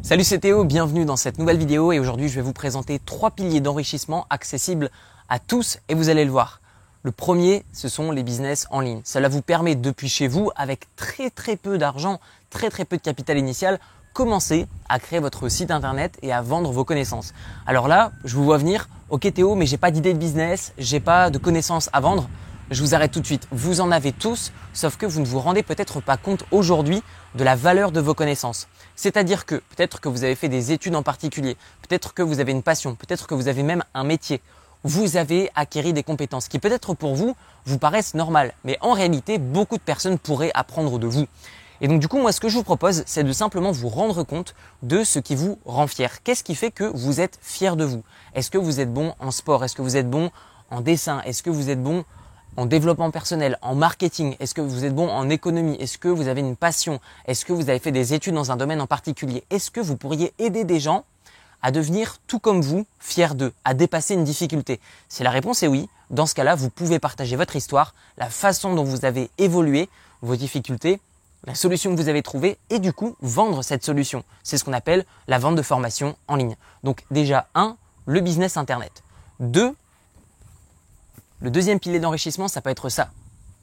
Salut c'est Théo, bienvenue dans cette nouvelle vidéo et aujourd'hui je vais vous présenter trois piliers d'enrichissement accessibles à tous et vous allez le voir. Le premier, ce sont les business en ligne. Cela vous permet depuis chez vous, avec très très peu d'argent, très très peu de capital initial, commencer à créer votre site internet et à vendre vos connaissances. Alors là, je vous vois venir, ok Théo, mais j'ai pas d'idée de business, j'ai pas de connaissances à vendre. Je vous arrête tout de suite. Vous en avez tous, sauf que vous ne vous rendez peut-être pas compte aujourd'hui de la valeur de vos connaissances. C'est-à-dire que peut-être que vous avez fait des études en particulier, peut-être que vous avez une passion, peut-être que vous avez même un métier. Vous avez acquis des compétences qui peut-être pour vous vous paraissent normales, mais en réalité, beaucoup de personnes pourraient apprendre de vous. Et donc du coup, moi, ce que je vous propose, c'est de simplement vous rendre compte de ce qui vous rend fier. Qu'est-ce qui fait que vous êtes fier de vous? Est-ce que vous êtes bon en sport? Est-ce que vous êtes bon en dessin? Est-ce que vous êtes bon en développement personnel, en marketing Est-ce que vous êtes bon en économie Est-ce que vous avez une passion Est-ce que vous avez fait des études dans un domaine en particulier Est-ce que vous pourriez aider des gens à devenir tout comme vous, fiers d'eux, à dépasser une difficulté? Si la réponse est oui, dans ce cas-là, vous pouvez partager votre histoire, la façon dont vous avez évolué, vos difficultés, la solution que vous avez trouvée et du coup vendre cette solution. C'est ce qu'on appelle la vente de formation en ligne. Donc déjà, un, le business Internet. Deux, le deuxième pilier d'enrichissement, ça peut être ça,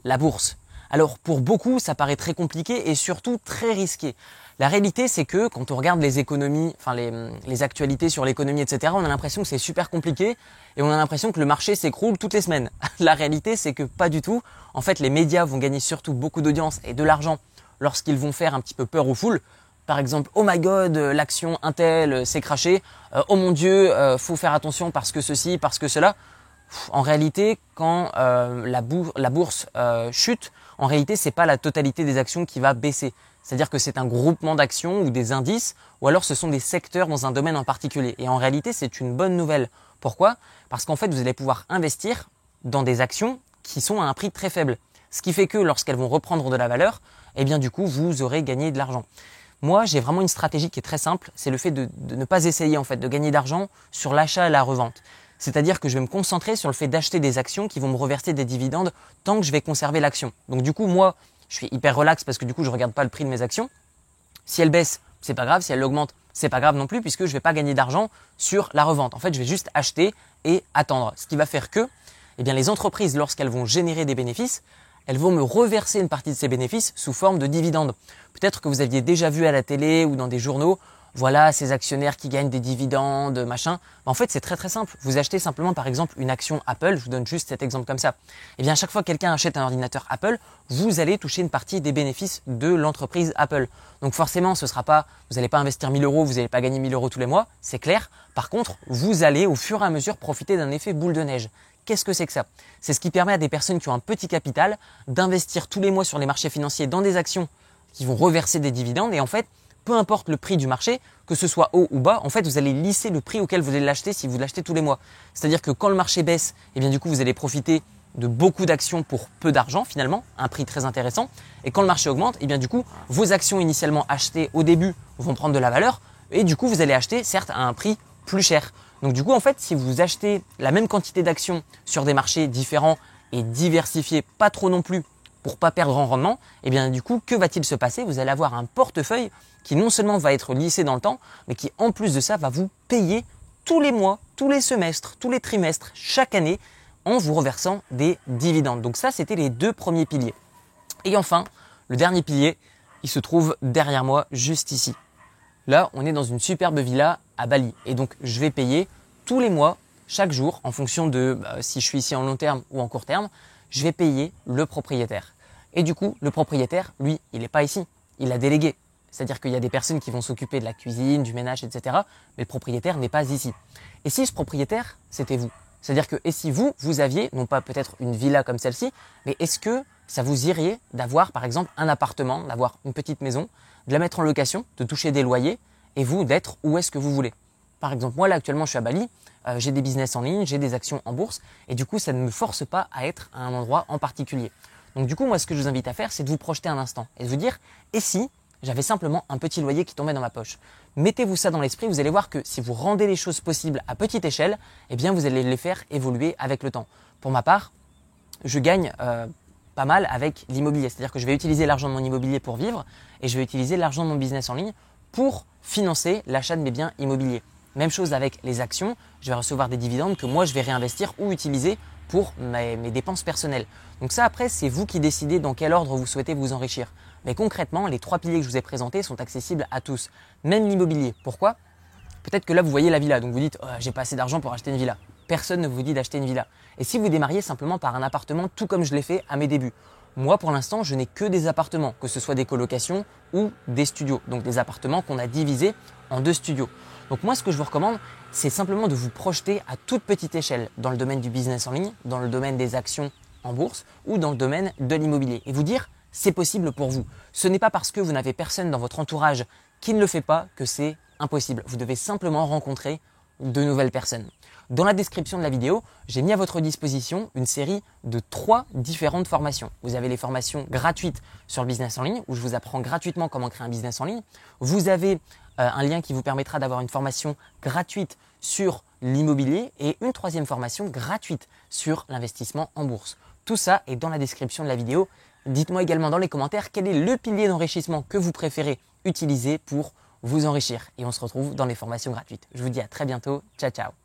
la bourse. Alors pour beaucoup, ça paraît très compliqué et surtout très risqué. La réalité, c'est que quand on regarde les économies, enfin les, actualités sur l'économie, etc., on a l'impression que c'est super compliqué et on a l'impression que le marché s'écroule toutes les semaines. La réalité, c'est que pas du tout. En fait, les médias vont gagner surtout beaucoup d'audience et de l'argent lorsqu'ils vont faire un petit peu peur aux foules. Par exemple, oh my god, l'action Intel s'est crachée. Euh, oh mon dieu, euh, faut faire attention parce que ceci, parce que cela en réalité, quand euh, la, bourse euh, chute, en réalité, c'est pas la totalité des actions qui va baisser. C'est-à-dire que c'est un groupement d'actions ou des indices, ou alors ce sont des secteurs dans un domaine en particulier. Et en réalité, c'est une bonne nouvelle. Pourquoi? Parce qu'en fait, vous allez pouvoir investir dans des actions qui sont à un prix très faible. Ce qui fait que lorsqu'elles vont reprendre de la valeur, eh bien du coup, vous aurez gagné de l'argent. Moi, j'ai vraiment une stratégie qui est très simple, c'est le fait de, ne pas essayer en fait de gagner d'argent sur l'achat et la revente. C'est-à-dire que je vais me concentrer sur le fait d'acheter des actions qui vont me reverser des dividendes tant que je vais conserver l'action. Donc du coup, moi, je suis hyper relax parce que du coup, je regarde pas le prix de mes actions. Si elles baissent, c'est pas grave. Si elles augmentent, c'est pas grave non plus puisque je vais pas gagner d'argent sur la revente. En fait, je vais juste acheter et attendre. Ce qui va faire que, eh les entreprises, lorsqu'elles vont générer des bénéfices, elles vont me reverser une partie de ces bénéfices sous forme de dividendes. Peut-être que vous aviez déjà vu à la télé ou dans des journaux voilà ces actionnaires qui gagnent des dividendes, machin. En fait, c'est très très simple. Vous achetez simplement par exemple une action Apple, je vous donne juste cet exemple comme ça. Et eh bien chaque fois que quelqu'un achète un ordinateur Apple, vous allez toucher une partie des bénéfices de l'entreprise Apple. Donc forcément, ce sera pas, vous n'allez pas investir 1000 euros, vous n'allez pas gagner 1000 euros tous les mois, c'est clair. Par contre, vous allez au fur et à mesure profiter d'un effet boule de neige. Qu'est-ce que c'est que ça? C'est ce qui permet à des personnes qui ont un petit capital d'investir tous les mois sur les marchés financiers dans des actions qui vont reverser des dividendes et en fait, peu importe le prix du marché, que ce soit haut ou bas, en fait, vous allez lisser le prix auquel vous allez l'acheter si vous l'achetez tous les mois. C'est-à-dire que quand le marché baisse, eh bien, du coup, vous allez profiter de beaucoup d'actions pour peu d'argent finalement, un prix très intéressant. Et quand le marché augmente, eh bien du coup, vos actions initialement achetées au début vont prendre de la valeur et du coup, vous allez acheter certes à un prix plus cher. Donc du coup, en fait, si vous achetez la même quantité d'actions sur des marchés différents et diversifiés, pas trop non plus pour pas perdre en rendement, et eh bien du coup, que va-t-il se passer? Vous allez avoir un portefeuille qui non seulement va être lissé dans le temps, mais qui en plus de ça va vous payer tous les mois, tous les semestres, tous les trimestres, chaque année, en vous reversant des dividendes. Donc ça, c'était les deux premiers piliers. Et enfin, le dernier pilier, il se trouve derrière moi, juste ici. Là, on est dans une superbe villa à Bali. Et donc, je vais payer tous les mois, chaque jour, en fonction de bah, si je suis ici en long terme ou en court terme, je vais payer le propriétaire. Et du coup, le propriétaire, lui, il n'est pas ici. Il a délégué. C'est-à-dire qu'il y a des personnes qui vont s'occuper de la cuisine, du ménage, etc. Mais le propriétaire n'est pas ici. Et si ce propriétaire, c'était vous? C'est-à-dire que, et si vous, vous aviez, non pas peut-être une villa comme celle-ci, mais est-ce que ça vous irait d'avoir, par exemple, un appartement, d'avoir une petite maison, de la mettre en location, de toucher des loyers, et vous d'être où est-ce que vous voulez? Par exemple, moi là actuellement je suis à Bali, euh, j'ai des business en ligne, j'ai des actions en bourse, et du coup ça ne me force pas à être à un endroit en particulier. Donc du coup, moi, ce que je vous invite à faire, c'est de vous projeter un instant et de vous dire, et si j'avais simplement un petit loyer qui tombait dans ma poche? Mettez-vous ça dans l'esprit, vous allez voir que si vous rendez les choses possibles à petite échelle, eh bien, vous allez les faire évoluer avec le temps. Pour ma part, je gagne euh, pas mal avec l'immobilier, c'est-à-dire que je vais utiliser l'argent de mon immobilier pour vivre et je vais utiliser l'argent de mon business en ligne pour financer l'achat de mes biens immobiliers. Même chose avec les actions, je vais recevoir des dividendes que moi je vais réinvestir ou utiliser pour mes, dépenses personnelles. Donc ça après, c'est vous qui décidez dans quel ordre vous souhaitez vous enrichir. Mais concrètement, les trois piliers que je vous ai présentés sont accessibles à tous, même l'immobilier. Pourquoi? Peut-être que là vous voyez la villa, donc vous dites oh, j'ai pas assez d'argent pour acheter une villa. Personne ne vous dit d'acheter une villa. Et si vous démarriez simplement par un appartement, tout comme je l'ai fait à mes débuts, moi, pour l'instant, je n'ai que des appartements, que ce soit des colocations ou des studios. Donc des appartements qu'on a divisés en deux studios. Donc moi, ce que je vous recommande, c'est simplement de vous projeter à toute petite échelle dans le domaine du business en ligne, dans le domaine des actions en bourse ou dans le domaine de l'immobilier. Et vous dire, c'est possible pour vous. Ce n'est pas parce que vous n'avez personne dans votre entourage qui ne le fait pas que c'est impossible. Vous devez simplement rencontrer de nouvelles personnes. Dans la description de la vidéo, j'ai mis à votre disposition une série de trois différentes formations. Vous avez les formations gratuites sur le business en ligne, où je vous apprends gratuitement comment créer un business en ligne. Vous avez euh, un lien qui vous permettra d'avoir une formation gratuite sur l'immobilier et une troisième formation gratuite sur l'investissement en bourse. Tout ça est dans la description de la vidéo. Dites-moi également dans les commentaires quel est le pilier d'enrichissement que vous préférez utiliser pour vous enrichir. Et on se retrouve dans les formations gratuites. Je vous dis à très bientôt. Ciao ciao